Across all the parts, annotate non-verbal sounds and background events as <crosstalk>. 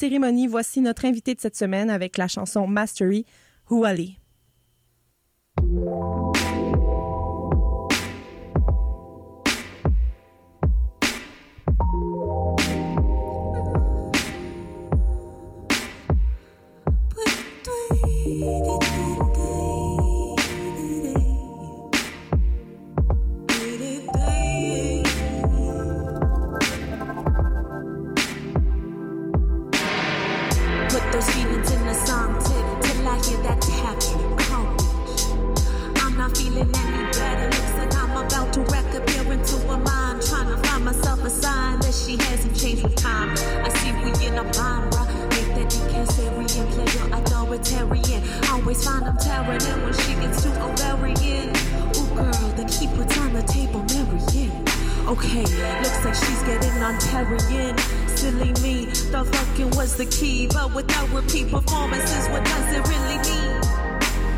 cérémonie, voici notre invité de cette semaine avec la chanson Mastery, Huali. authoritarian. Always find I'm tearing in when she gets too ovarian. Ooh, girl, the keeper's on the table, Marion. Okay, looks like she's getting on Terrian. Silly me, the fucking was the key. But without repeat performances, what does it really mean?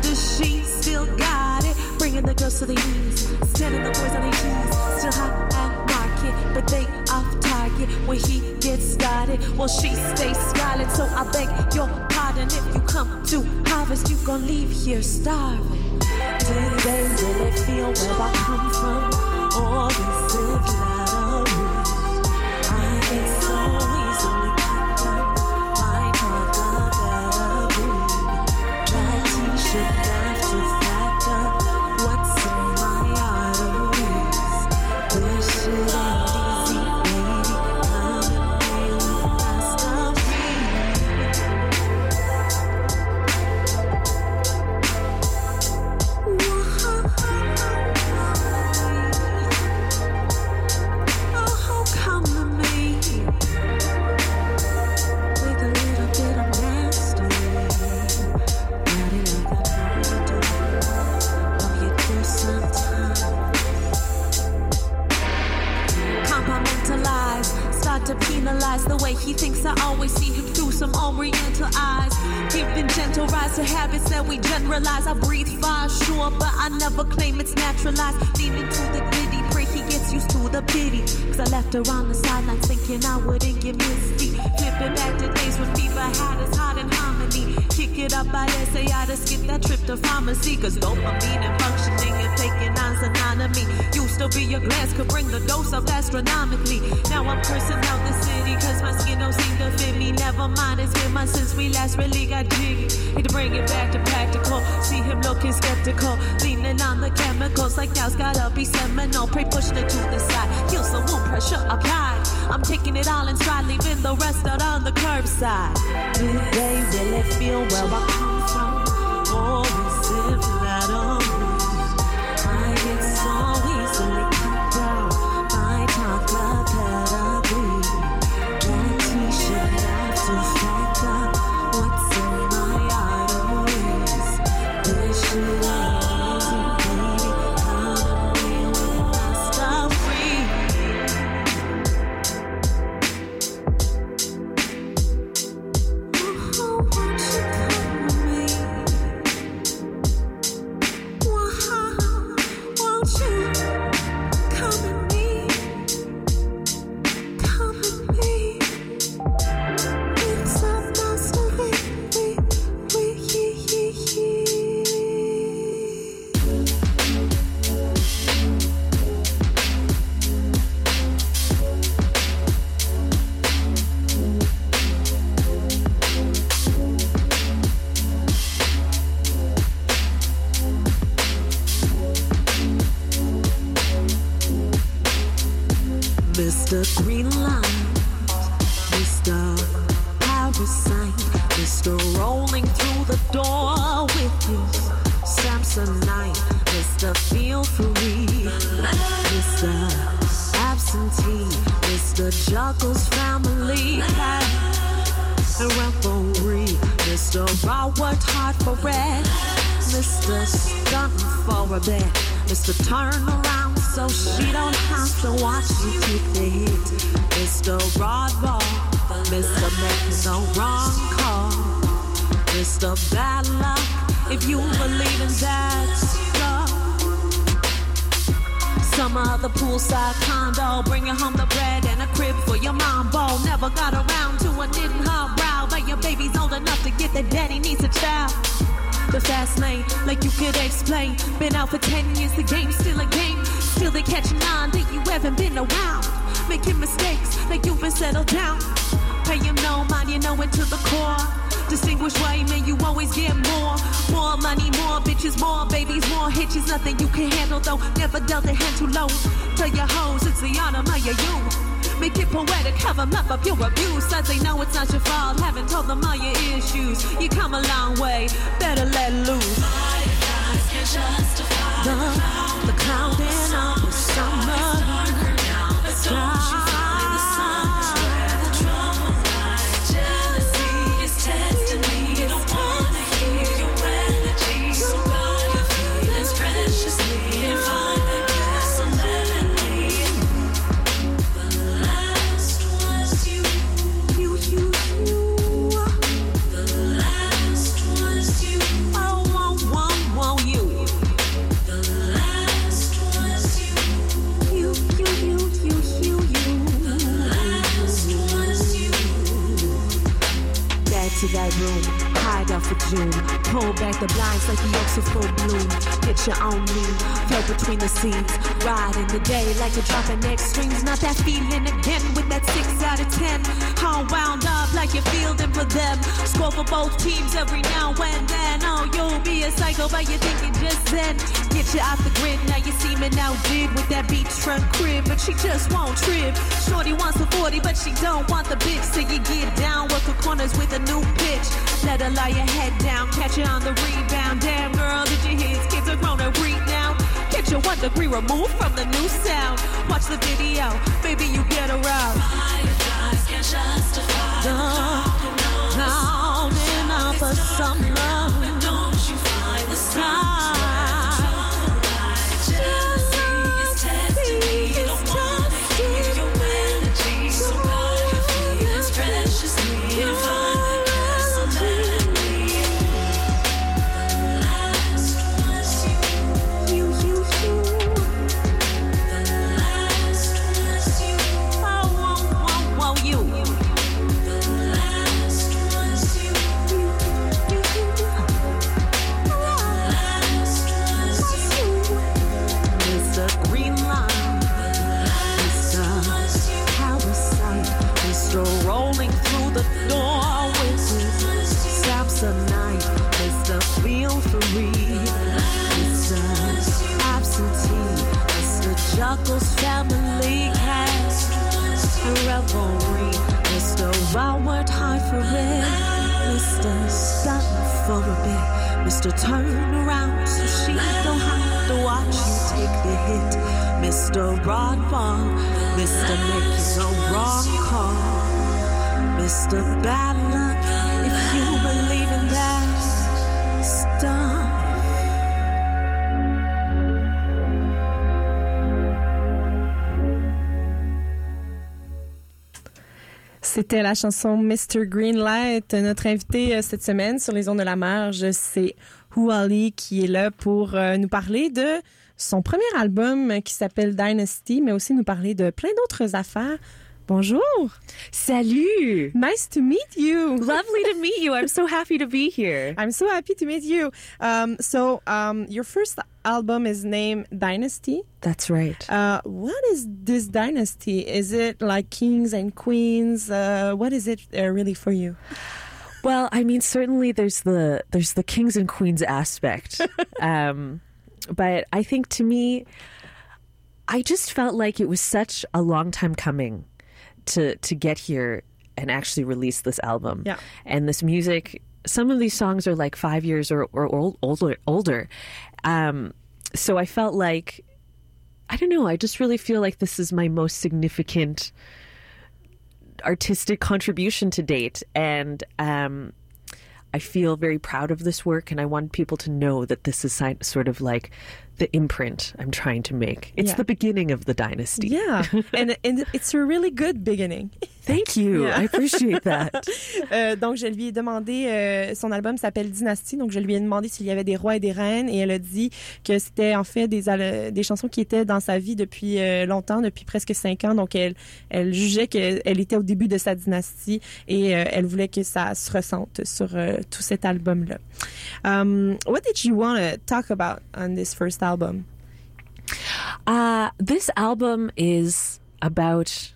Does she still got it? Bringing the girls to the east, standing the boys on their knees. Still hot at market, but they off target. When he gets started, well, she stays scarlet. So I beg your and if you come to harvest, you gon' leave here starving. Did they really feel where I come from? All this is life. seekers. Dopamine and functioning and taking on synonymy. Used to be a glass could bring the dose up astronomically. Now I'm cursing out the city cause my skin don't seem to fit me. Never mind, it's been months since we last really got jiggy. Need to bring it back to practical. See him looking skeptical. Leaning on the chemicals like now's gotta be seminal. Pray pushing it to the side. Feel some wound pressure applied. I'm taking it all inside, leaving the rest out on the curbside. Do they really feel well? Both teams every now and then. Oh, you'll be a psycho, but you're thinking just then. Get you off the grid, now you seeming outdid with that beachfront crib, but she just won't trip. Shorty wants the 40, but she don't want the bitch. So you get down, work the corners with a new pitch. Let her lie your head down, catch you on the rebound. Damn girl, did you hear? Kids are grown and read now. Get your one degree removed from the new sound. Watch the video, baby, you get around. The clouding of the summer C'était la chanson Mr. Greenlight. Notre invité euh, cette semaine sur les ondes de la marge, c'est Huali qui est là pour euh, nous parler de son premier album qui s'appelle Dynasty, mais aussi nous parler de plein d'autres affaires. Bonjour. Salut! Nice to meet you. Lovely to meet you. I'm so happy to be here. I'm so happy to meet you. Um, so, um, your first album is named Dynasty. That's right. Uh, what is this dynasty? Is it like kings and queens? Uh, what is it uh, really for you? Well, I mean, certainly there's the there's the kings and queens aspect, <laughs> um, but I think to me, I just felt like it was such a long time coming to to get here and actually release this album. Yeah. and this music. Some of these songs are like five years or, or old, older. Older, um, so I felt like I don't know. I just really feel like this is my most significant artistic contribution to date, and um, I feel very proud of this work. And I want people to know that this is sort of like the imprint I'm trying to make. It's Yeah. the beginning of the dynasty. Yeah, <laughs> and, and it's a really good beginning. Thank you. Yeah. I appreciate that. <laughs> Euh, donc, je lui ai demandé, euh, son album s'appelle Dynasty, donc je lui ai demandé s'il y avait des rois et des reines, et elle a dit que c'était en fait des, des chansons qui étaient dans sa vie depuis euh, longtemps, depuis presque cinq ans, donc elle, elle jugeait qu'elle était au début de sa dynastie, et euh, elle voulait que ça se ressente sur euh, tout cet album-là. Um, what did you want to talk about on this first album? Uh, this album is about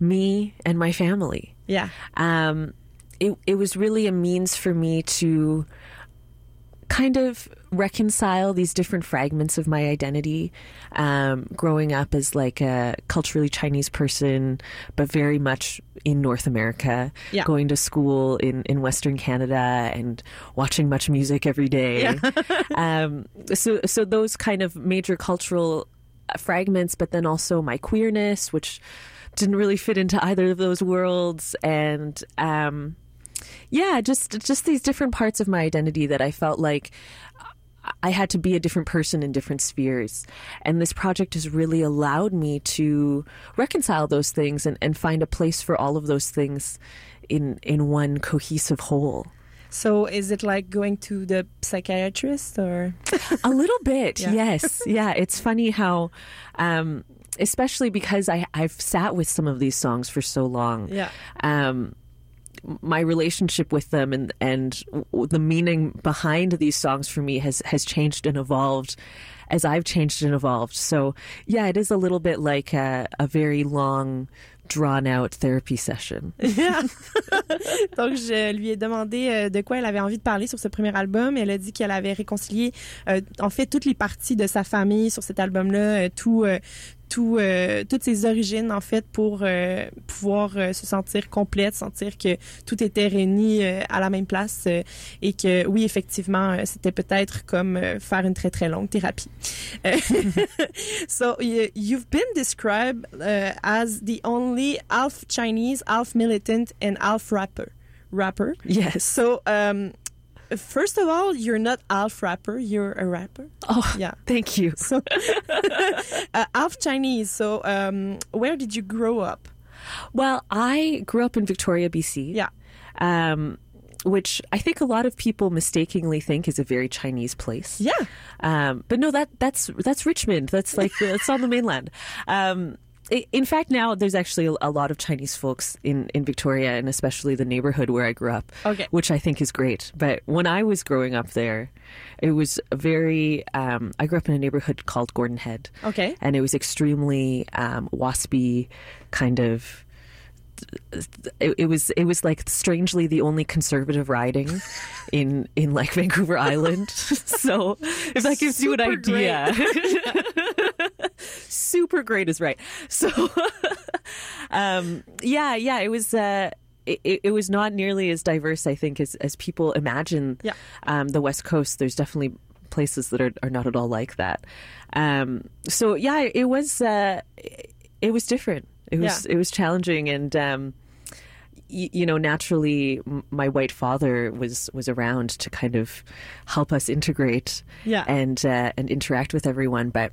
me and my family. Yeah. um, it it was really a means for me to kind of reconcile these different fragments of my identity. Um, growing up as like a culturally Chinese person, but very much in North America, Yeah. going to school in, in Western Canada and watching MuchMusic every day. <laughs> um, so so those kind of major cultural fragments, but then also my queerness, which didn't really fit into either of those worlds, and um, yeah, just just these different parts of my identity that I felt like I had to be a different person in different spheres. And this project has really allowed me to reconcile those things and, and find a place for all of those things in in one cohesive whole. So is it like going to the psychiatrist or? A little bit, <laughs> Yeah. yes. Yeah, it's funny how, um, especially because I, I've sat with some of these songs for so long. Yeah. Um, my relationship with them and and the meaning behind these songs for me has has changed and evolved as I've changed and evolved. So yeah, it is a little bit like a, a very long, drawn out therapy session. <laughs> Donc, je lui ai demandé euh, de quoi elle avait envie de parler sur ce premier album. Elle a dit qu'elle avait réconcilié, euh, en fait, toutes les parties de sa famille sur cet album-là, euh, tout, tout, toutes ses origines, en fait, pour pouvoir se sentir complète, sentir que tout était réuni à la même place et que, oui, effectivement, c'était peut-être comme faire une très, très longue thérapie. <laughs> So, you've been described as the only half Chinese, half militant, and half rapper. Rapper. Yes. So, um, first of all, you're not half rapper, you're a rapper. Oh, Yeah. thank you. <laughs> So, <laughs> uh, half Chinese. So, um, where did you grow up? Well, I grew up in Victoria, BC. Yeah. Um, which I think a lot of people mistakenly think is a very Chinese place. Yeah. Um, but no, that that's that's Richmond. That's like that's on the mainland. Um, in fact, now there's actually a, lot of Chinese folks in, in Victoria, and especially the neighborhood where I grew up, Okay. which I think is great. But when I was growing up there, it was very. Um, I grew up in a neighborhood called Gordon Head, Okay. and it was extremely um, waspy, kind of. It, it was it was like strangely the only conservative riding <laughs> in in like Vancouver Island. <laughs> so if that gives you an idea, <laughs> super great is right. <laughs> So um, yeah, yeah, it was. Uh, it, it was not nearly as diverse, I think, as, as people imagine. Yeah. Um, the West Coast, there's definitely places that are, are not at all like that. Um, so yeah, it was uh, it was different. It was Yeah. it was challenging, and um, y- you know, naturally, m- my white father was was around to kind of help us integrate Yeah. and uh, and interact with everyone, but.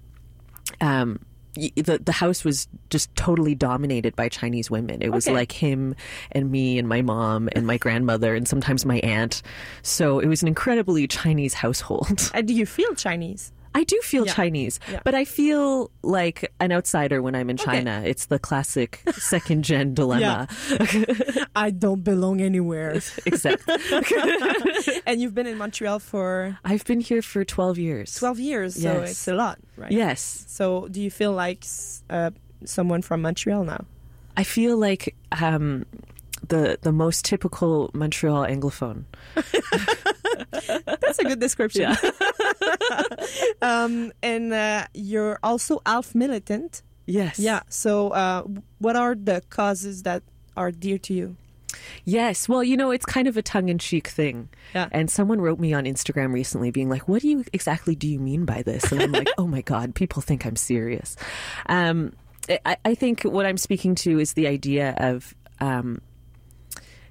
Um, the the house was just totally dominated by Chinese women. It was Okay. like him and me and my mom and my grandmother and sometimes my aunt. So it was an incredibly Chinese household. And do you feel Chinese? I do feel Yeah. Chinese, Yeah. but I feel like an outsider when I'm in China. It's the classic second gen <laughs> dilemma. <laughs> I don't belong anywhere. <laughs> Except and you've been in Montreal for I've been here for 12 years. 12 years, so Yes. it's a lot, right? Yes. So, do you feel like uh, someone from Montreal now? I feel like um, the the most typical Montreal anglophone. <laughs> That's a good description. <laughs> um, and uh, you're also half militant. Yes. Yeah. So, uh, what are the causes that are dear to you? Yes. Well, you know, it's kind of a tongue in cheek thing. Yeah. And someone wrote me on Instagram recently being like, what do you exactly do you mean by this? And I'm like, <laughs> oh my God, people think I'm serious. Um, I, I think what I'm speaking to is the idea of um,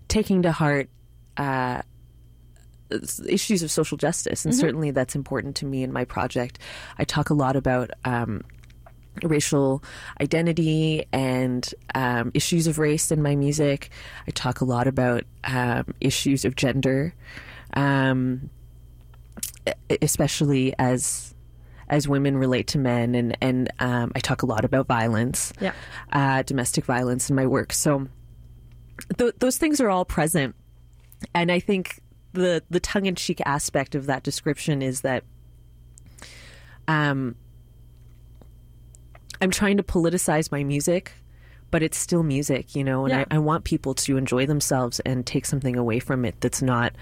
taking to heart uh, issues of social justice, and certainly that's important to me in my project. I talk a lot about. Um, racial identity and um, issues of race in my music. I talk a lot about um, issues of gender, um, especially as as women relate to men, and and um, I talk a lot about violence, Yeah. uh, domestic violence in my work. So th- those things are all present, and I think the the tongue in cheek aspect of that description is that. Um, I'm trying to politicize my music, but it's still music, you know, and Yeah. I, I want people to enjoy themselves and take something away from it that's not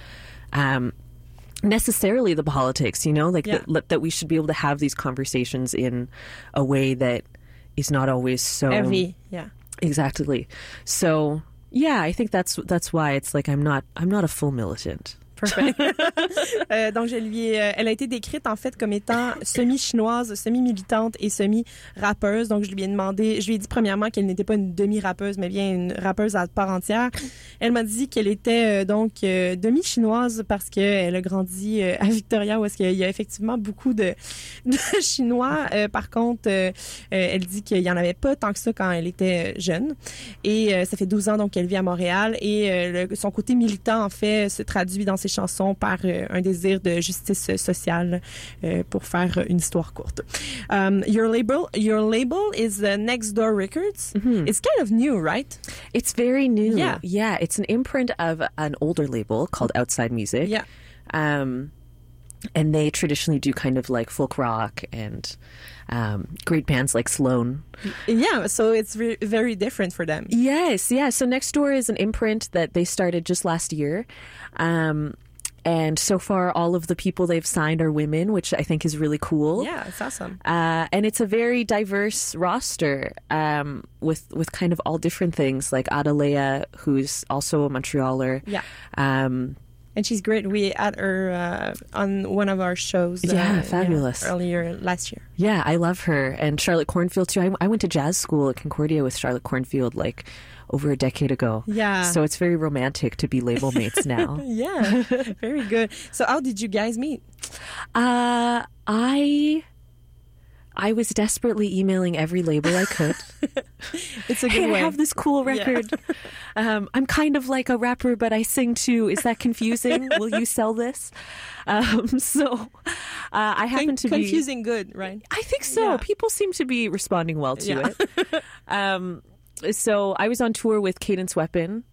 um, necessarily the politics, you know, like Yeah. that, that we should be able to have these conversations in a way that is not always so Heavy. Yeah. exactly. So yeah, I think that's that's why it's like I'm not I'm not a full militant. Parfait. <laughs> <laughs> Euh, donc, je lui ai, euh, elle a été décrite en fait comme étant semi-chinoise, semi-militante et semi-rappeuse. Donc, je lui ai demandé, je lui ai dit premièrement qu'elle n'était pas une demi-rappeuse, mais bien une rappeuse à part entière. Elle m'a dit qu'elle était euh, donc euh, demi-chinoise parce qu'elle a grandi euh, à Victoria où est-ce qu'il y a effectivement beaucoup de, <laughs> de Chinois. Euh, par contre, elle dit qu'il y en avait pas tant que ça quand elle était jeune. Et euh, ça fait 12 ans donc qu'elle vit à Montréal et euh, le- son côté militant en fait se traduit dans ses chansons par euh, un désir de justice sociale euh, pour faire une histoire courte. Um, your label your label is uh, Next Door Records. It's kind of new, right? It's very new. Yeah. yeah. It's an imprint of an older label called Outside Music. Yeah. Um, and they traditionally do kind of like folk rock and um, great bands like Sloan. Yeah, so it's ve- very different for them. Yes, yeah. So Next Door is an imprint that they started just last year. Um, and so far, all of the people they've signed are women, which I think is really cool. Yeah, it's awesome. Uh, and it's a very diverse roster um, with with kind of all different things, like Ada Lea, who's also a Montrealer. Yeah. Um, And she's great. We had her uh, on one of our shows. uh, Yeah, fabulous. earlier last year. yeah, I love her. And Charlotte Cornfield, too. I, I went to jazz school at Concordia with Charlotte Cornfield like over a decade ago. Yeah. So it's very romantic to be label mates <laughs> now. Yeah, very good. So, how did you guys meet? Uh, I I was desperately emailing every label I could. <laughs> It's a good hey, I have this cool record. <laughs> Um, I'm kind of like a rapper, but I sing too. Is that confusing? <laughs> Will you sell this? Um, so uh, I happen Con- to be confusing good, right? I think so. Yeah. People seem to be responding well to Yeah. it. um, so I was on tour with Cadence Weapon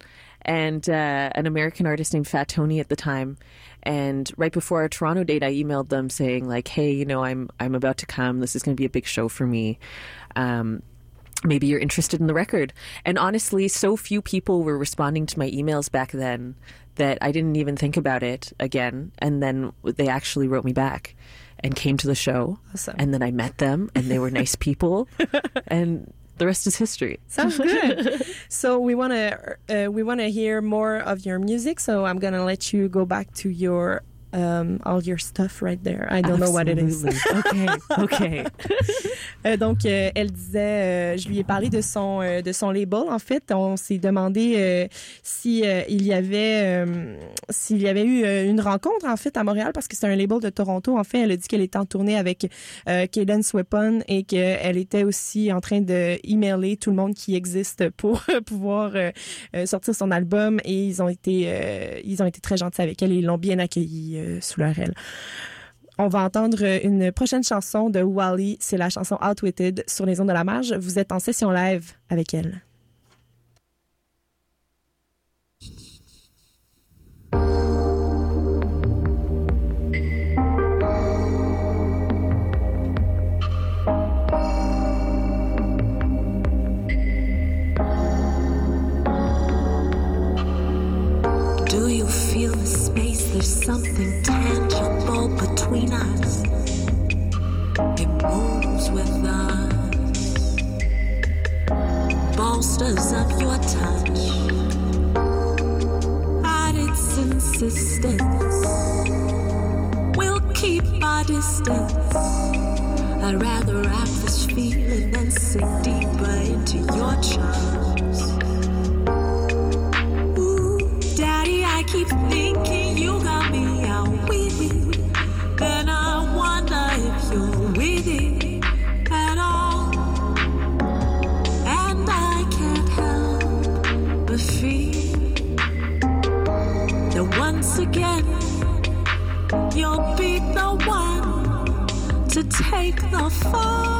and uh, an American artist named Fat Tony at the time. And right before our Toronto date, I emailed them saying like, "Hey, you know, I'm I'm about to come. This is going to be a big show for me. Um, maybe you're interested in the record." And honestly, so few people were responding to my emails back then that I didn't even think about it again. And then they actually wrote me back and came to the show. Awesome. And then I met them, and they were nice people, <laughs> and the rest is history. Sounds good. <laughs> so we want to uh, we want to hear more of your music. So I'm gonna let you go back to your um, all your stuff right there. I don't know what it is. Okay, okay. <laughs> Euh, donc, euh, elle disait, euh, je lui ai parlé de son euh, de son label. En fait, on s'est demandé euh, si il y avait euh, s'il y avait eu une rencontre en fait à Montréal parce que c'est un label de Toronto. En fait, elle a dit qu'elle était en tournée avec euh, Cadence Weapon et qu'elle était aussi en train de emailer tout le monde qui existe pour <laughs> pouvoir euh, euh, sortir son album. Et ils ont été euh, ils ont été très gentils avec elle et ils l'ont bien accueillie euh, sous leur aile. On va entendre une prochaine chanson de Wally. C'est la chanson Outwitted sur les ondes de la marge. Vous êtes en session live avec elle. Do you feel the space? There's something tangible between us. It moves with us. Bolsters of your touch. At its insistence, we'll keep our distance. I'd rather have this feeling than sink deeper into your charms. The fall.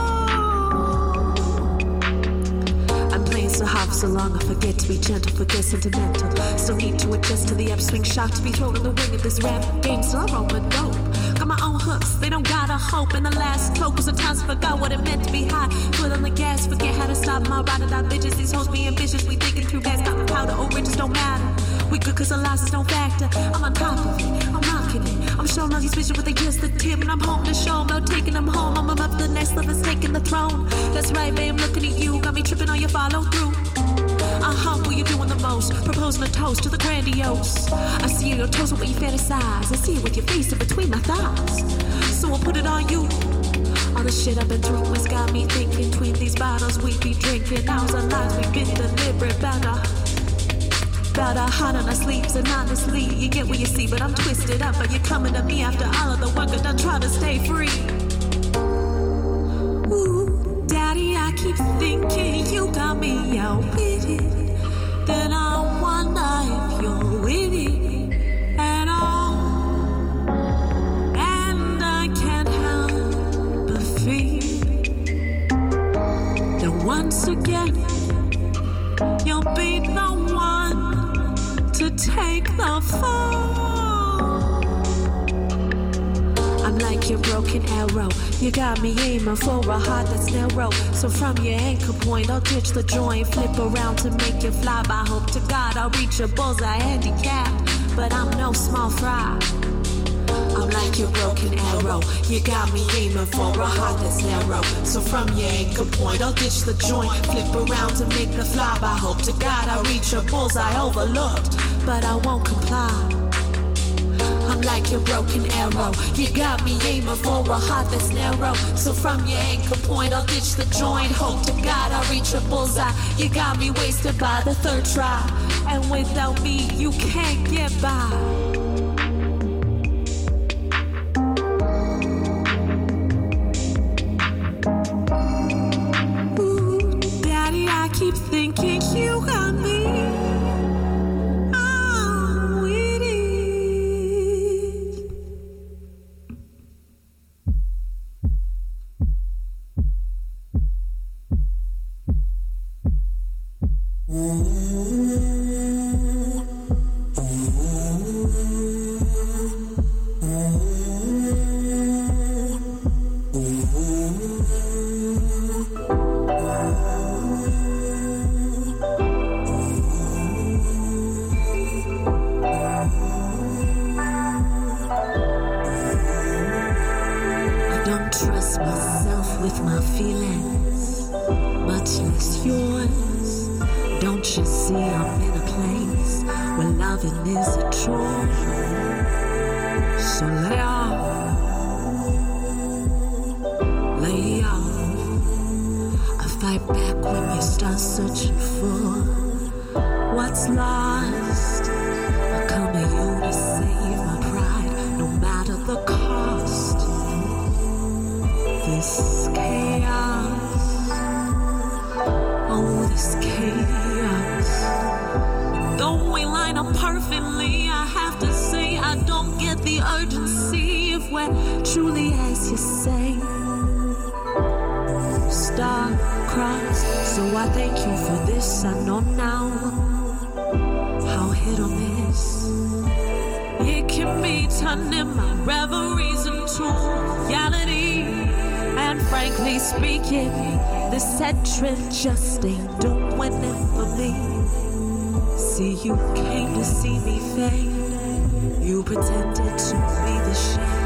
I'm playing so hard so long, I forget to be gentle, forget sentimental. Still need to adjust to the upswing shock to be thrown in the ring of this rap game. So I roll with dope. Got my own hooks, they don't gotta hope. In the last focus, sometimes forgot what it meant to be high. Foot on the gas, forget how to stop my ride or die bitches. These hoes be ambitious, we thinking too fast. The powder, or riches don't matter. We good cause the losses don't factor. I'm on top of it, I'm showing all these bitches what they just the tip, and I'm home to show no taking them home. I'm up the next level, taking the throne. That's right, babe, looking at you. Got me tripping on your follow through. Uh-huh, what you doing the most? Proposing a toast to the grandiose. I see your toes with what you fantasize. I see it with your face in between my thighs. So I'll put it on you. All the shit I've been through has got me thinking between these bottles we be drinking. Hours our lives we've been deliberate about About our heart on our sleeves, and honestly, you get what you see, but I'm twisted up. But you're coming to me after all of the work I've done trying to stay free. Ooh, Daddy, I keep thinking you got me out with it. Then I wonder if you're with it all. And I can't help but feel that once again take the fall. I'm like your broken arrow. You got me aiming for a heart that's narrow. So from your anchor point, I'll ditch the joint, flip around to make you fly. By hope to God, I'll reach a bullseye handicapped. But I'm no small fry. I'm like your broken arrow. You got me aiming for a heart that's narrow. So from your anchor point, I'll ditch the joint, flip around to make the fly. By hope to God, I'll reach a bullseye overlooked. But I won't comply. I'm like your broken arrow. You got me aiming for a heart that's narrow. So from your anchor point, I'll ditch the joint. Hope to God I'll reach a bullseye. You got me wasted by the third try. And without me, you can't get by. With my feelings, much less yours. Don't you see I'm in a place where loving is a chore? So lay off, lay off. I fight back when you start searching for what's lost. Truly as you say. Star crossed, so I thank you for this. I know now how hit or miss. It can be turning my reveries into reality. And frankly speaking, this trip just ain't doing it for me. See, you came to see me fade. You pretended to be the shade.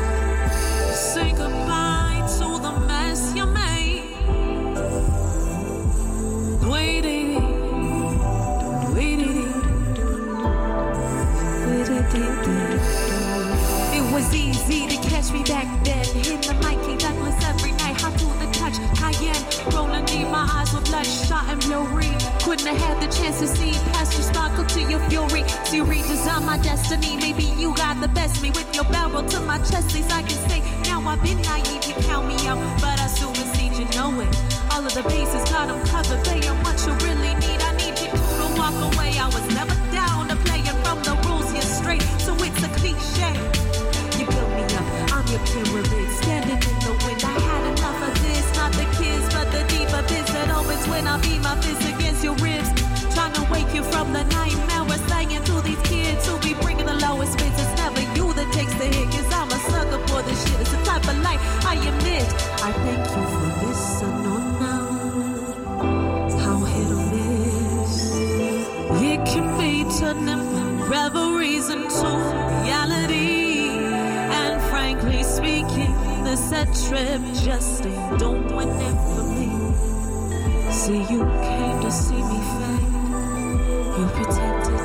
you redesign my destiny. Maybe you got the best me with your barrel to my chest. Least I can say now I've been naive. You count me out, but I supersede you know it. All of the pieces got them covered. They are what you really need. I need you to walk away. I was never down to playing from the rules here straight, so it's a cliche. You built me up. I'm your pyramid, standing in the wind. I had enough of this, not the kids, but the deeper abyss that opens when I beat my fist against your ribs, trying to wake you from the nightmare we're these kids who be bringing the lowest. It's never you that takes the hit, cause I'm a sucker for this shit. It's the type of life I admit. I thank you for this unknown now. How hit or miss. It can be turning reveries into reality. And frankly speaking, this set trip just ain't doing it for me. See, you came to see me fade. You pretended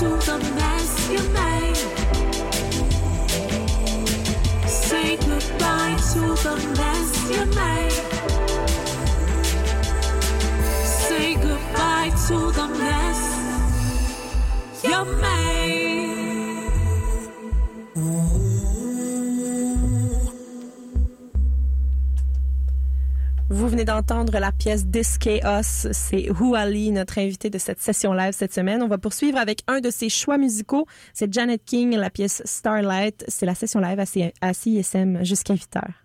to the mess you made. D'entendre la pièce This Chaos. C'est Huali, notre invité de cette session live cette semaine. On va poursuivre avec un de ses choix musicaux. C'est Janet King, la pièce Starlight. C'est la session live à CISM jusqu'à 8 heures.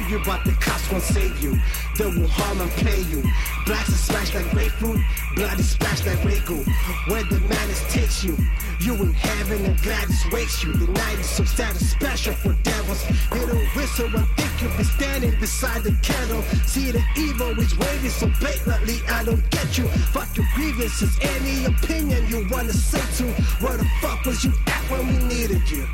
Tell you, but the cops won't save you. They will harm and play you. Blacks are smashed like grapefruit, blood is splashed like Ragu. Where the madness takes you, you in heaven and gladness waits you. The night is so sad and special for devils. The whistle and think you'll be standing beside the kettle. See the evil is waving so blatantly, I don't get you. Fuck your grievances, any opinion you wanna say to. Where the fuck was you at when we needed you?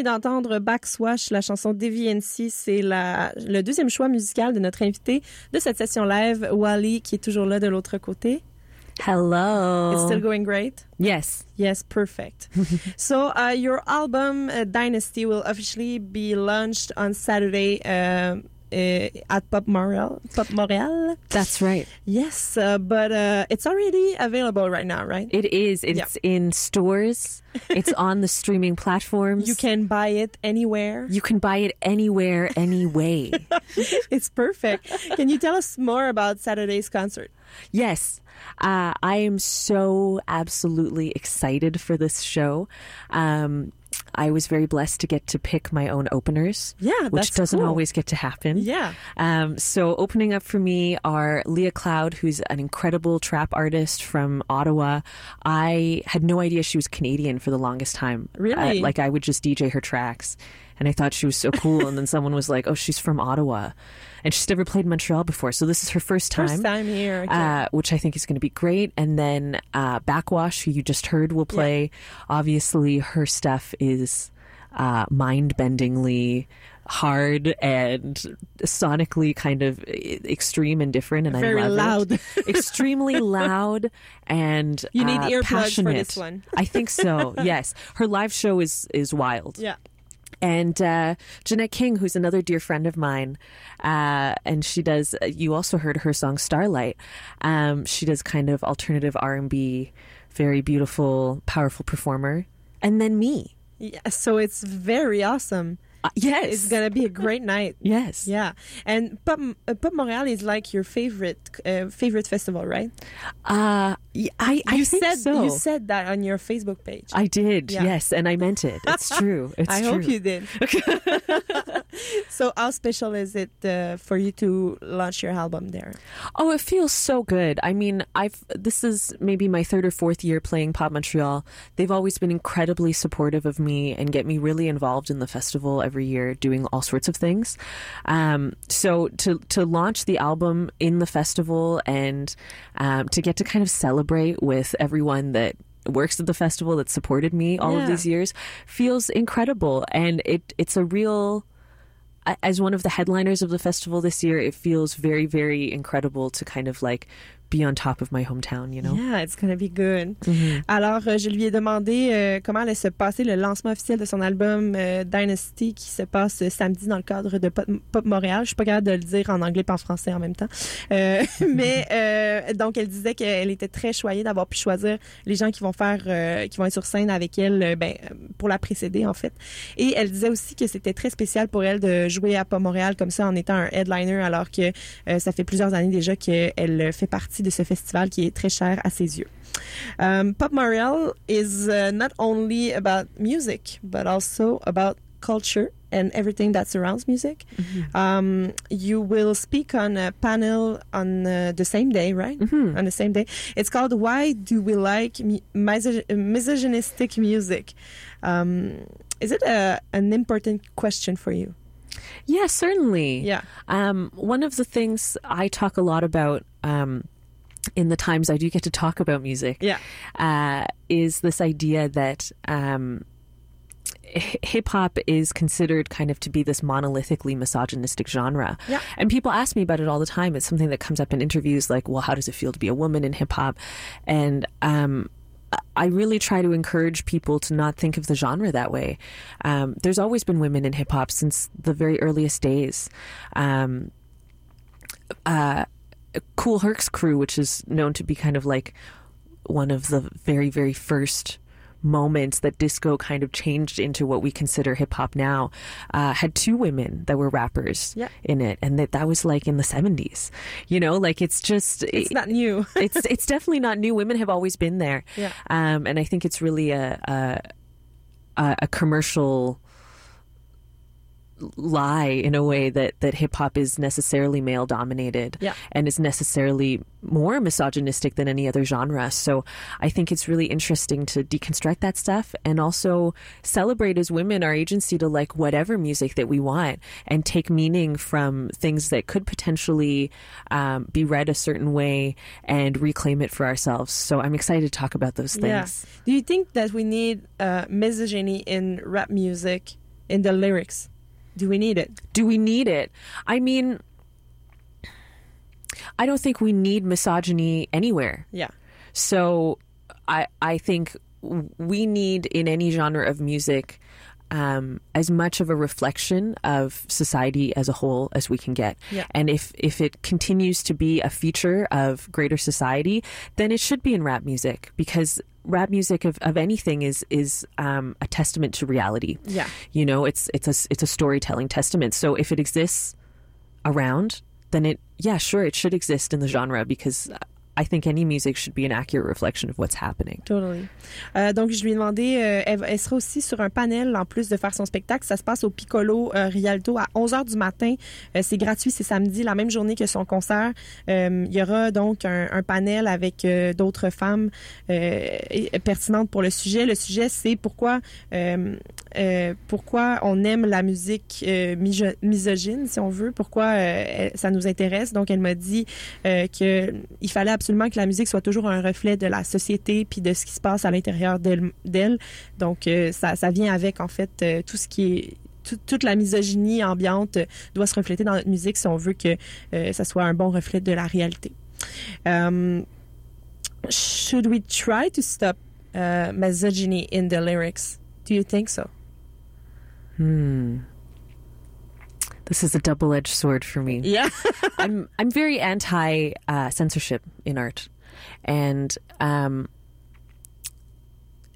Venez d'entendre Backswash, la chanson DVNC. C'est la, le deuxième choix musical de notre invité de cette session live, Wally, qui est toujours là de l'autre côté. Hello. It's still going great? yes. Yes, perfect. <laughs> so, uh, your album uh, Dynasty will officially be launched on Saturday uh, uh, at Pop Montreal. Pop Montreal. That's right. Yes, uh, but uh, it's already available right now, right? It is. It's in stores. It's on the streaming platforms. You can buy it anywhere. You can buy it anywhere, anyway. <laughs> it's perfect. Can you tell us more about Saturday's concert? Yes. Uh, I am so absolutely excited for this show. Um, I was very blessed to get to pick my own openers. Yeah, which doesn't cool. always get to happen. Yeah. Um, so opening up for me are Leah Cloud, who's an incredible trap artist from Ottawa. I had no idea she was Canadian for the longest time. Really? Uh, like I would just DJ her tracks, and I thought she was so cool. and then someone was like, "Oh, she's from Ottawa," and she's never played Montreal before, so this is her first time. First time here. Okay. Uh, which I think is going to be great. And then uh, Backxwash, who you just heard, will play. Obviously, her stuff is uh, mind bendingly hard and sonically kind of extreme and different. And Very I love loud. it. <laughs> extremely loud and You need uh, earplugs for this one. I think so. <laughs> yes, her live show is is wild yeah. And uh, Jeanette King, who's another dear friend of mine, uh, and she does. You also heard her song "Starlight." Um, she does kind of alternative R and B, very beautiful, powerful performer. And then me, yeah. So it's very awesome. Uh, yes, It's going to be a great night. <laughs> yes, Yeah. And Pop, uh, Pop Montreal is like your favorite uh, favorite festival, right? Uh, I, you think said so. you said that on your Facebook page. I did, Yeah. yes, and I meant it. It's <laughs> true. It's I true. hope you did. <laughs> <laughs> So how special is it uh, for you to launch your album there? Oh, it feels so good. I mean, I've this is maybe my third or fourth year playing Pop Montreal. They've always been incredibly supportive of me and get me really involved in the festival every year, doing all sorts of things. Um, so to to launch the album in the festival and um, to get to kind of celebrate with everyone that works at the festival that supported me all Yeah. of these years feels incredible and it it's a real as one of the headliners of the festival this year, it feels very, very incredible to kind of like be on top of my hometown, you know? Yeah, it's gonna be good. Alors, euh, je lui ai demandé euh, comment allait se passer le lancement officiel de son album euh, Dynasty qui se passe euh, samedi dans le cadre de Pop, Pop Montréal. Je suis pas capable de le dire en anglais et en français en même temps. Euh, <laughs> mais euh, donc, elle disait qu'elle était très choyée d'avoir pu choisir les gens qui vont faire, euh, qui vont être sur scène avec elle, ben, pour la précéder en fait. Et elle disait aussi que c'était très spécial pour elle de jouer à Pop Montréal comme ça en étant un headliner alors que euh, ça fait plusieurs années déjà qu'elle fait partie de ce festival qui est très cher à ses yeux. Um, Pop Montreal is uh, not only about music, but also about culture and everything that surrounds music. Um, you will speak on a panel on uh, the same day, right? On the same day. It's called "Why Do We Like Misog- Misogynistic Music?" Um, is it a, an important question for you? Yeah, certainly. Yeah. Um, one of the things I talk a lot about um, in the times I do get to talk about music Yeah. uh, is this idea that um, hip hop is considered kind of to be this monolithically misogynistic genre. Yeah. And people ask me about it all the time. It's something that comes up in interviews like, well, how does it feel to be a woman in hip hop? And um, I really try to encourage people to not think of the genre that way. Um, there's always been women in hip hop since the very earliest days. Um, uh, Kool Herc's crew, which is known to be kind of like one of the very, very first moments that disco kind of changed into what we consider hip hop now, uh, had two women that were rappers Yeah. in it, and that that was like in the seventies. You know, like it's just It's not new. <laughs> it's it's definitely not new. Women have always been there, Yeah. um, and I think it's really a, a, a commercial lie in a way that that hip hop is necessarily male dominated Yeah. and is necessarily more misogynistic than any other genre. So I think it's really interesting to deconstruct that stuff and also celebrate as women our agency to like whatever music that we want and take meaning from things that could potentially um, be read a certain way and reclaim it for ourselves. So I'm excited to talk about those Yeah. things. Do you think that we need uh, misogyny in rap music, in the lyrics? Do we need it? do we need it? I mean, I don't think we need misogyny anywhere. Yeah. So I I think we need in any genre of music um, as much of a reflection of society as a whole as we can get. Yeah. And if if it continues to be a feature of greater society, then it should be in rap music because rap music of, of anything is is um, a testament to reality. Yeah. You know, it's it's a it's a storytelling testament. So if it exists around, then it yeah, sure, it should exist in the genre because I think any music should be an accurate reflection of what's happening. Totally. Euh, donc, je lui ai demandé, euh, elle, elle sera aussi sur un panel en plus de faire son spectacle. Ça se passe au Piccolo euh, Rialto à 11h du matin. Euh, c'est gratuit, c'est samedi, la même journée que son concert. Euh, il y aura donc un, un panel avec euh, d'autres femmes pertinentes pour le sujet. Le sujet, c'est pourquoi, pourquoi on aime la musique miso- misogyne, si on veut, pourquoi ça nous intéresse. Donc, elle m'a dit euh, que il fallait absolument que la musique soit toujours un reflet de la société puis de ce qui se passe à l'intérieur d'elle. Donc, euh, ça, ça vient avec, en fait, euh, tout ce qui est tout- toute la misogynie ambiante euh, doit se refléter dans notre musique si on veut que euh, ça soit un bon reflet de la réalité. Um, should we try to stop misogyny in the lyrics? Do you think so? This is a double-edged sword for me. Yeah. <laughs> I'm I'm very anti uh, censorship in art, and um,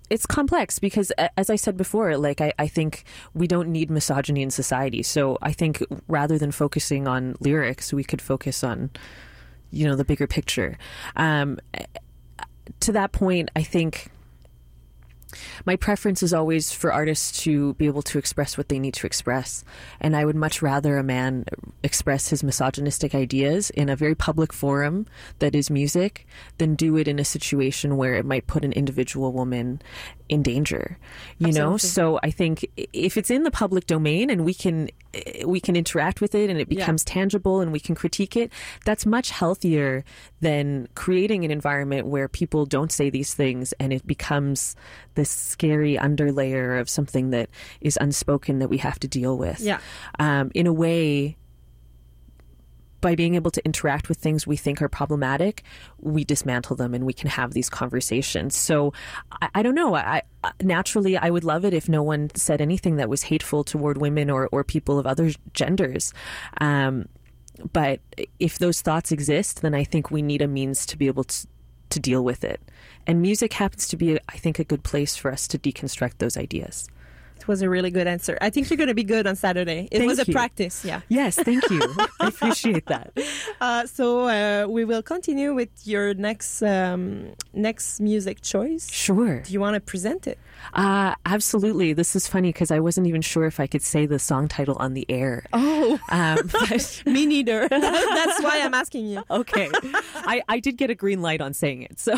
it's complex because, as I said before, like I, I think we don't need misogyny in society. So I think rather than focusing on lyrics, we could focus on, you know, the bigger picture. Um, to that point, I think my preference is always for artists to be able to express what they need to express. And I would much rather a man express his misogynistic ideas in a very public forum that is music than do it in a situation where it might put an individual woman in danger. You know? So I think if it's in the public domain and we can we can interact with it and it Yeah. becomes tangible and we can critique it, that's much healthier than creating an environment where people don't say these things and it becomes this scary underlayer of something that is unspoken that we have to deal with. Yeah. Um, in a way, by being able to interact with things we think are problematic, we dismantle them and we can have these conversations. So I, I don't know. I, I naturally I would love it if no one said anything that was hateful toward women or, or people of other genders. Um, but if those thoughts exist, then I think we need a means to be able to to deal with it. And music happens to be, I think, a good place for us to deconstruct those ideas. Was a really good answer. I think you're going to be good on Saturday. It Thank was a practice, yeah. Yes, thank you. <laughs> I appreciate that. Uh, so uh, we will continue with your next um, next music choice. Sure. Do you want to present it? Uh, absolutely. This is funny because I wasn't even sure if I could say the song title on the air. Oh, Um, <laughs> but, me neither. <laughs> That's why I'm asking you. okay. I, I did get a green light on saying it. So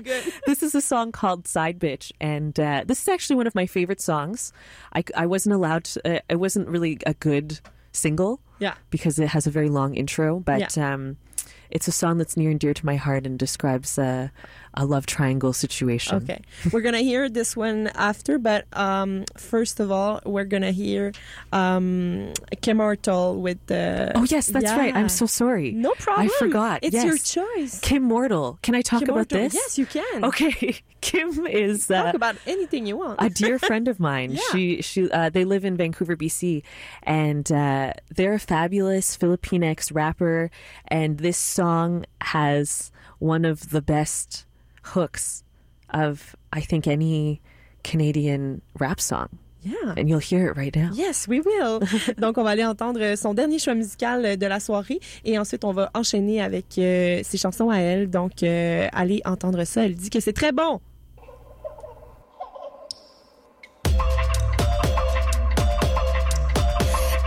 <laughs> this is a song called Side Bitch. And uh, this is actually one of my favorite songs. I, I wasn't allowed to, uh, it wasn't really a good single Yeah. because it has a very long intro, but um, it's a song that's near and dear to my heart and describes uh, a love triangle situation. Okay. We're going to hear this one after, but um, first of all, we're going to hear um, Kimmortal with the. Oh, yes, that's right. I'm so sorry. No problem. I forgot. It's yes. your choice. Kimmortal. Can I talk Kim about Mortal. this? Yes, you can. Okay. <laughs> Kim is uh, Talk about anything you want. a dear friend of mine. <laughs> Yeah. She she uh, they live in Vancouver, BC, and uh, they're a fabulous Filipinx rapper. And this song has one of the best hooks of I think any Canadian rap song, yeah. and you'll hear it right now. Yes, we will. <laughs> Donc, on va aller entendre son dernier choix musical de la soirée et ensuite, on va enchaîner avec euh, ses chansons à elle. Donc, euh, allez entendre ça. Elle dit que c'est très bon.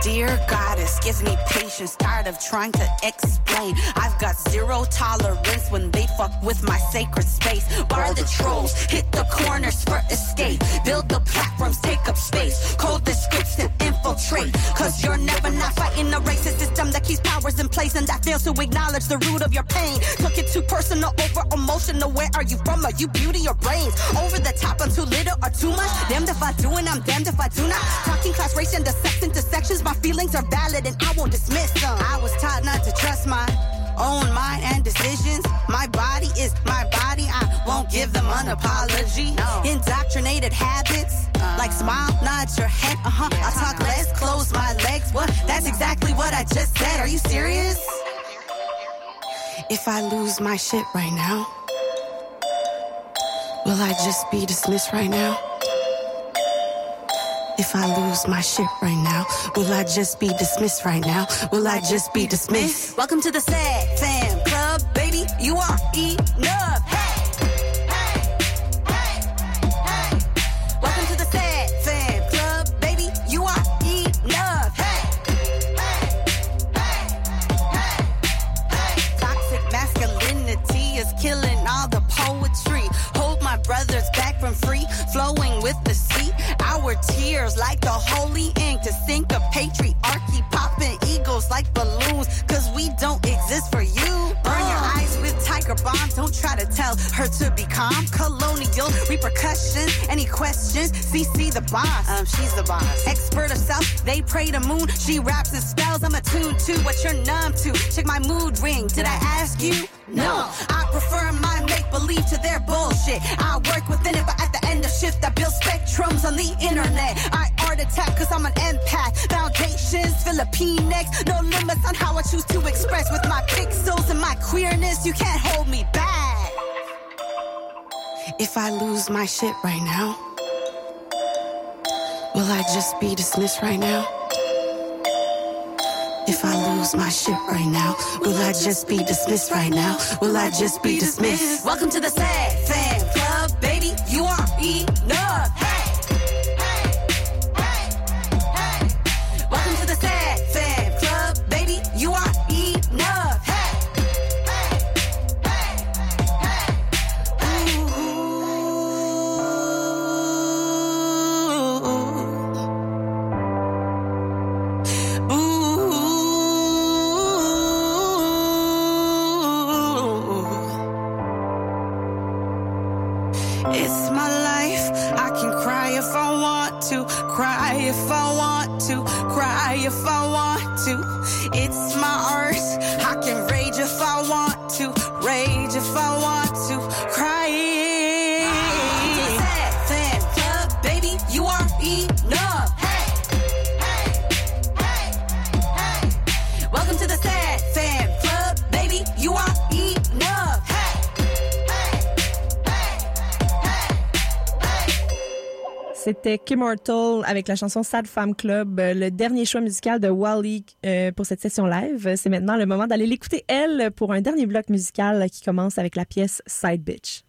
Dear goddess, gives me patience, tired of trying to explain. I've got zero tolerance when they fuck with my sacred space. Bar the trolls, hit the corners for escape. Build the platforms, take up space. Code the scripts to infiltrate. Cause you're never not fighting a racist system that keeps powers in place and that fails to acknowledge the root of your pain. Took it too personal, over emotional. Where are you from? Are you beauty or brains? Over the top, I'm too little or too much. Damned if I do and I'm damned if I do not. Talking class, race, and the sex intersections. My feelings are valid and I won't dismiss them. I was taught not to trust my own mind and decisions. My body is my body. I won't give them an apology. Indoctrinated habits. Like smile, nod your head. Uh huh. I talk less, close my legs. What? That's exactly what I just said. Are you serious? If I lose my shit right now, will I just be dismissed right now? If I lose my shit right now, will I just be dismissed right now? Will I just be dismissed? Welcome to the Sad Fam Club, baby. You are enough. Our tears like the holy ink to sink a patriarchy. Popping eagles like balloons, cause we don't exist for you. Burn your eyes with tiger bombs. Don't try to tell her to be calm. Colonial repercussions. Any questions? CC the boss. Um, she's the boss. Expert of self, they pray to moon. She raps and spells. I'm attuned to what you're numb to. Check my mood ring. Did I ask you? No. I prefer my make believe to their bullshit. I work within it, but at the end of shift, I build spectrums on the internet. I art attack cause I'm an empath. Foundations, Filipinx. No limits on how I choose to express with my pixels and my queerness. You can't hold me back. If I lose my shit right now, will I just be dismissed right now? If I lose my shit right now, will I just be dismissed right now? Will I just be dismissed? Welcome to the Sad Fan Club, baby. You are enough. C'était Kim avec la chanson Sad Fam Club, euh, le dernier choix musical de Wally euh, pour cette session live. C'est maintenant le moment d'aller l'écouter, elle, pour un dernier bloc musical qui commence avec la pièce Side Bitch.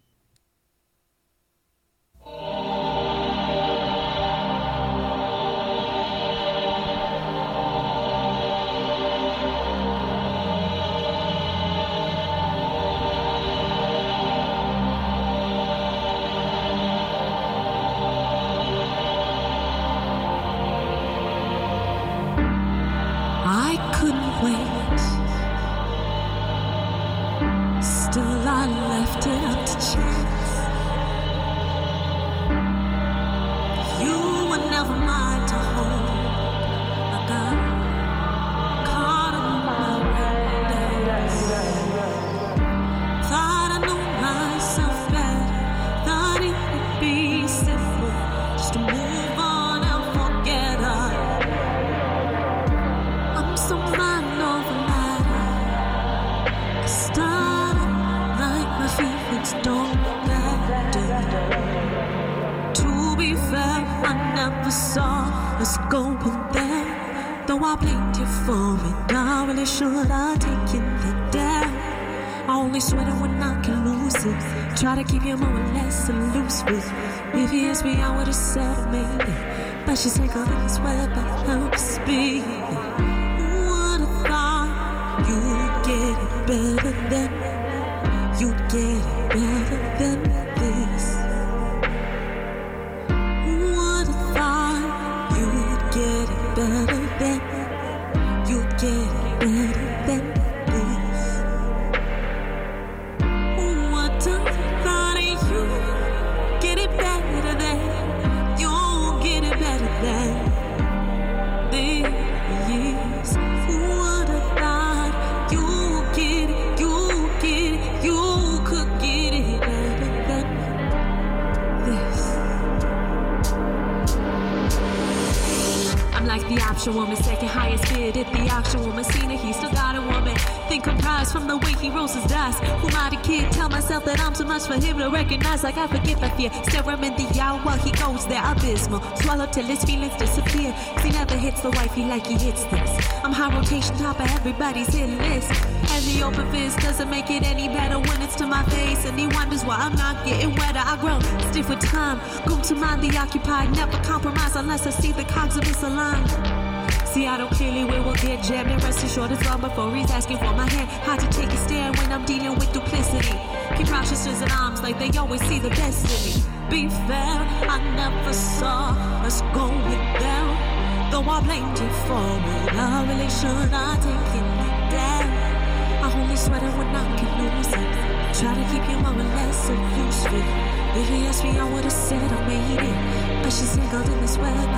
Asked me, I would have said I made. But she's like, oh, it's where the help speed. Who Think from the way he rolls his dice. Who am I the kid? Tell myself that I'm too much for him to recognize. Like I forget my fear. Stare him in the eye while he goes there. Abysmal. Swallow till his feelings disappear. 'Cause he never hits the wifey like he hits this. I'm high rotation top of everybody's hit list. And the open fist doesn't make it any better when it's to my face. And he wonders why I'm not getting wetter. I grow stiff with time. Go to mind the occupied. Never compromise unless I see the cogs of misaligned. Don't clearly we will get jammed and rest assured it's long before he's asking for my hand. Hard to take a stand when I'm dealing with duplicity. Keep righteousness in arms like they always see the best in me. Be fair, I never saw us going down. Though I blamed you for it, I really should have taken it down. I only sweat it when I can lose it. Try to keep you more or less so useful. If he asked me, I would have said I made it. But she's singled in this web,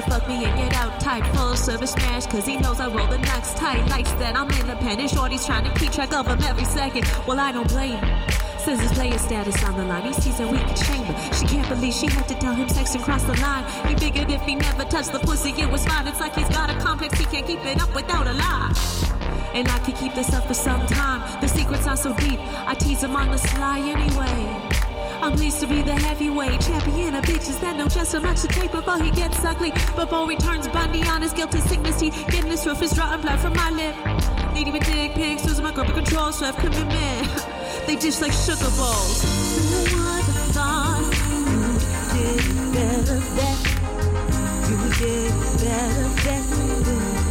fuck me and get out type full service smash cause he knows I roll the next tight likes that I'm independent shorty's trying to keep track of him every second well I don't blame him Says his player status on the line. He sees her weak chamber. She can't believe she had to tell him sex and cross the line. He figured if he never touched the pussy, it was fine. It's like he's got a complex. He can't keep it up without a lie. And I could keep this up for some time. The secrets are so deep. I tease him on the sly anyway. I'm pleased to be the heavyweight champion of bitches that know just so much to take before he gets ugly. Before he turns Bundy on his guilty sickness, he getting his roof is rotten blood from my lip. Leading with dick pics, losing my control, so I've commitment. <laughs> they dish like sugar bowls. Who would thought you did better than you did better than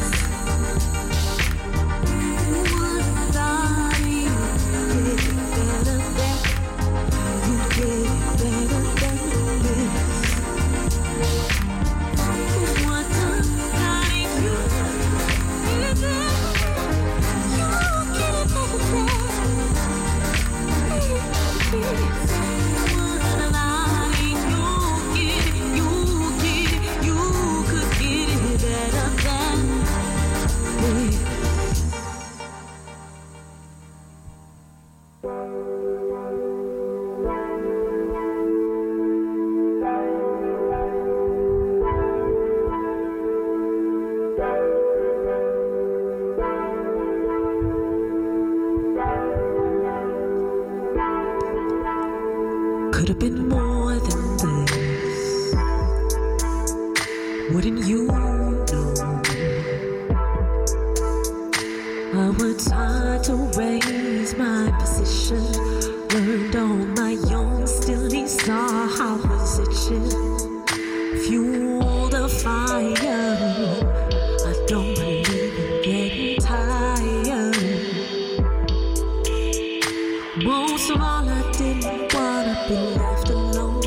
all, I didn't wanna be left alone.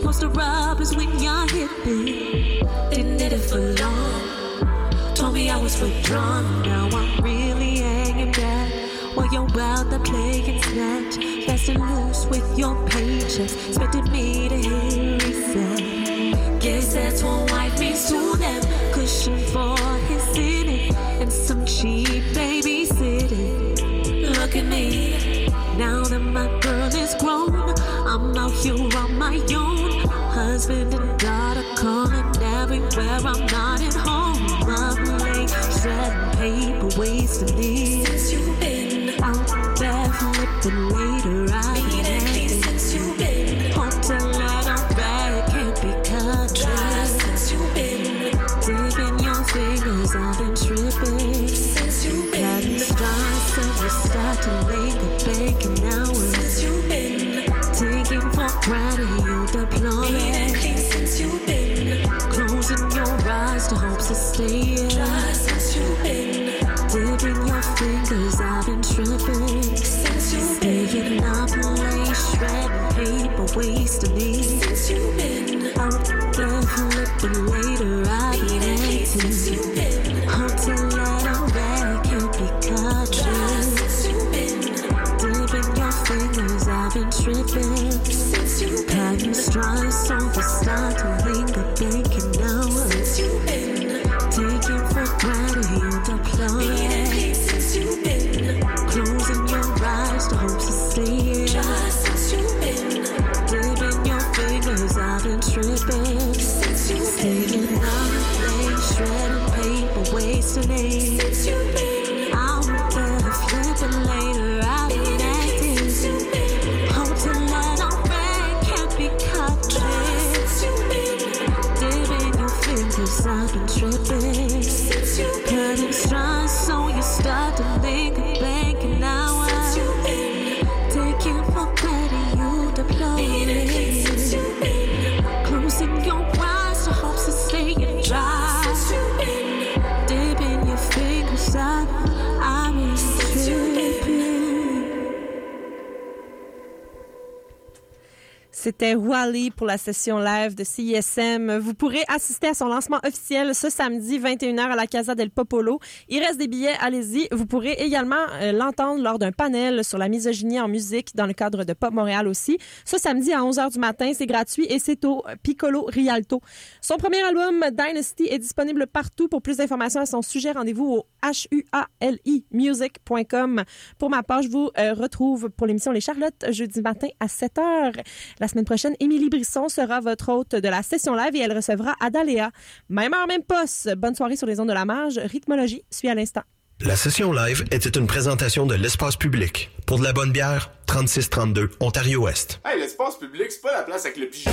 Supposed to rub is when you're hipping. Didn't need it for long. Told me I was withdrawn. Now I'm really hanging back. While you're out there playing snatch. Fast and loose with your paychecks. Expected me to hear hit reset. Guess that's what life means to them. Cushion for everywhere. I'm not at home. Late, shredding paper, wasting these. Since you've been out there flipping later, C'était Wally pour la session live de CISM. Vous pourrez assister à son lancement officiel ce samedi 21h à la Casa del Popolo. Il reste des billets, allez-y. Vous pourrez également euh, l'entendre lors d'un panel sur la misogynie en musique dans le cadre de Pop Montréal aussi. Ce samedi à 11h du matin, c'est gratuit et c'est au Piccolo Rialto. Son premier album Dynasty est disponible partout. Pour plus d'informations à son sujet, rendez-vous au huali music.com. Pour ma part, je vous euh, retrouve pour l'émission Les Charlottes jeudi matin à 7h. La semaine prochaine, Émilie Brisson sera votre hôte de la session live et elle recevra Adaléa. Même heure, même poste. Bonne soirée sur les ondes de la marge. Rythmologie suit à l'instant. La session live était une présentation de l'espace public. Pour de la bonne bière, 3632 Ontario-Ouest. Hey, l'espace public, c'est pas la place avec le pigeon.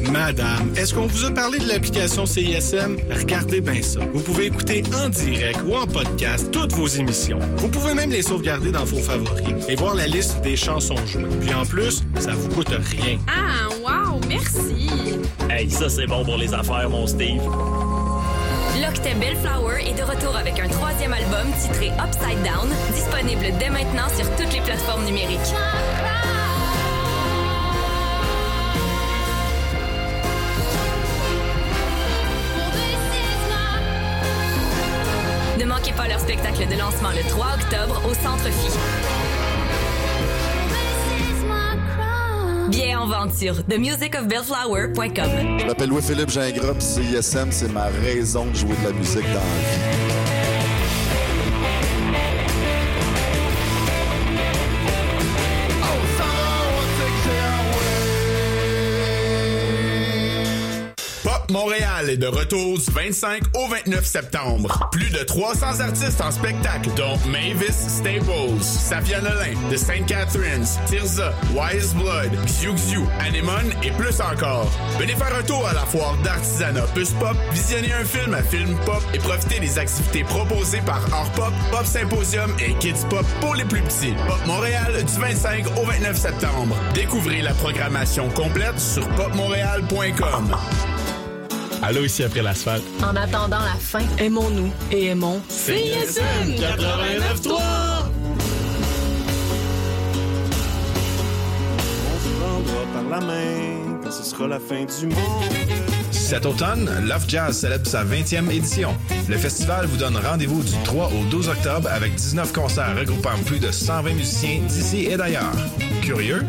Madame, est-ce qu'on vous a parlé de l'application CISM? Regardez bien ça. Vous pouvez écouter en direct ou en podcast toutes vos émissions. Vous pouvez même les sauvegarder dans vos favoris et voir la liste des chansons jouées. Puis en plus, ça vous coûte rien. Ah, wow, merci. Hey, ça c'est bon pour les affaires, mon Steve. L'Octet Bellflower est de retour avec un troisième album titré Upside Down, disponible dès maintenant sur toutes les plateformes numériques. Pas leur spectacle de lancement le 3 octobre au Centre Phi. Billets en vente sur themusicofbellflower.com. Je m'appelle Louis-Philippe Gingras, CISM, c'est ma raison de jouer de la musique dans la vie. Est de retour du 25 au 29 septembre. Plus de 300 artistes en spectacle, dont Mavis Staples, Safia Nolin, The St. Catharines, Tirza, Wise Blood, Xiu Xiu, Anemone et plus encore. Venez faire un tour à la foire d'artisanat Puce Pop, visionner un film à Film Pop et profiter des activités proposées par Art Pop, Pop Symposium et Kids Pop pour les plus petits. Pop Montréal du 25 au 29 septembre. Découvrez la programmation complète sur popmontréal.com. Allô, ici après l'asphalte. En attendant la fin, aimons-nous et aimons CISM 89.3. On se prendra par la main quand ce sera la fin du monde. Cet automne, Love Jazz célèbre sa 20e édition. Le festival vous donne rendez-vous du 3 au 12 octobre avec 19 concerts regroupant plus de 120 musiciens d'ici et d'ailleurs. Curieux?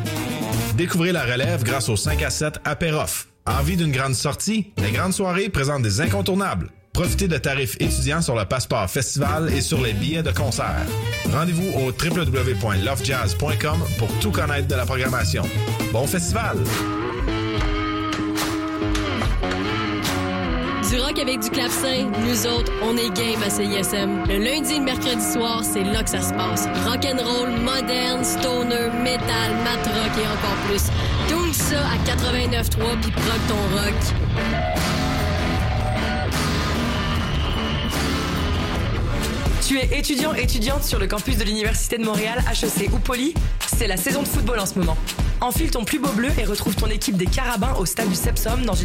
Découvrez la relève grâce au 5 à 7 Apérof. Envie d'une grande sortie? Les grandes soirées présentent des incontournables. Profitez de tarifs étudiants sur le passeport festival et sur les billets de concert. Rendez-vous au www.lovejazz.com pour tout connaître de la programmation. Bon festival! Rock avec du clavecin, nous autres, on est game à CISM. Le lundi et le mercredi soir, c'est là que ça se passe. Rock and roll, moderne, stoner, metal, mat rock et encore plus. Tout ça à 89.3 puis proc ton rock. Tu es étudiant étudiante sur le campus de l'Université de Montréal, HEC ou Poly C'est la saison de football en ce moment. Enfile ton plus beau bleu et retrouve ton équipe des Carabins au stade du Sepsum dans une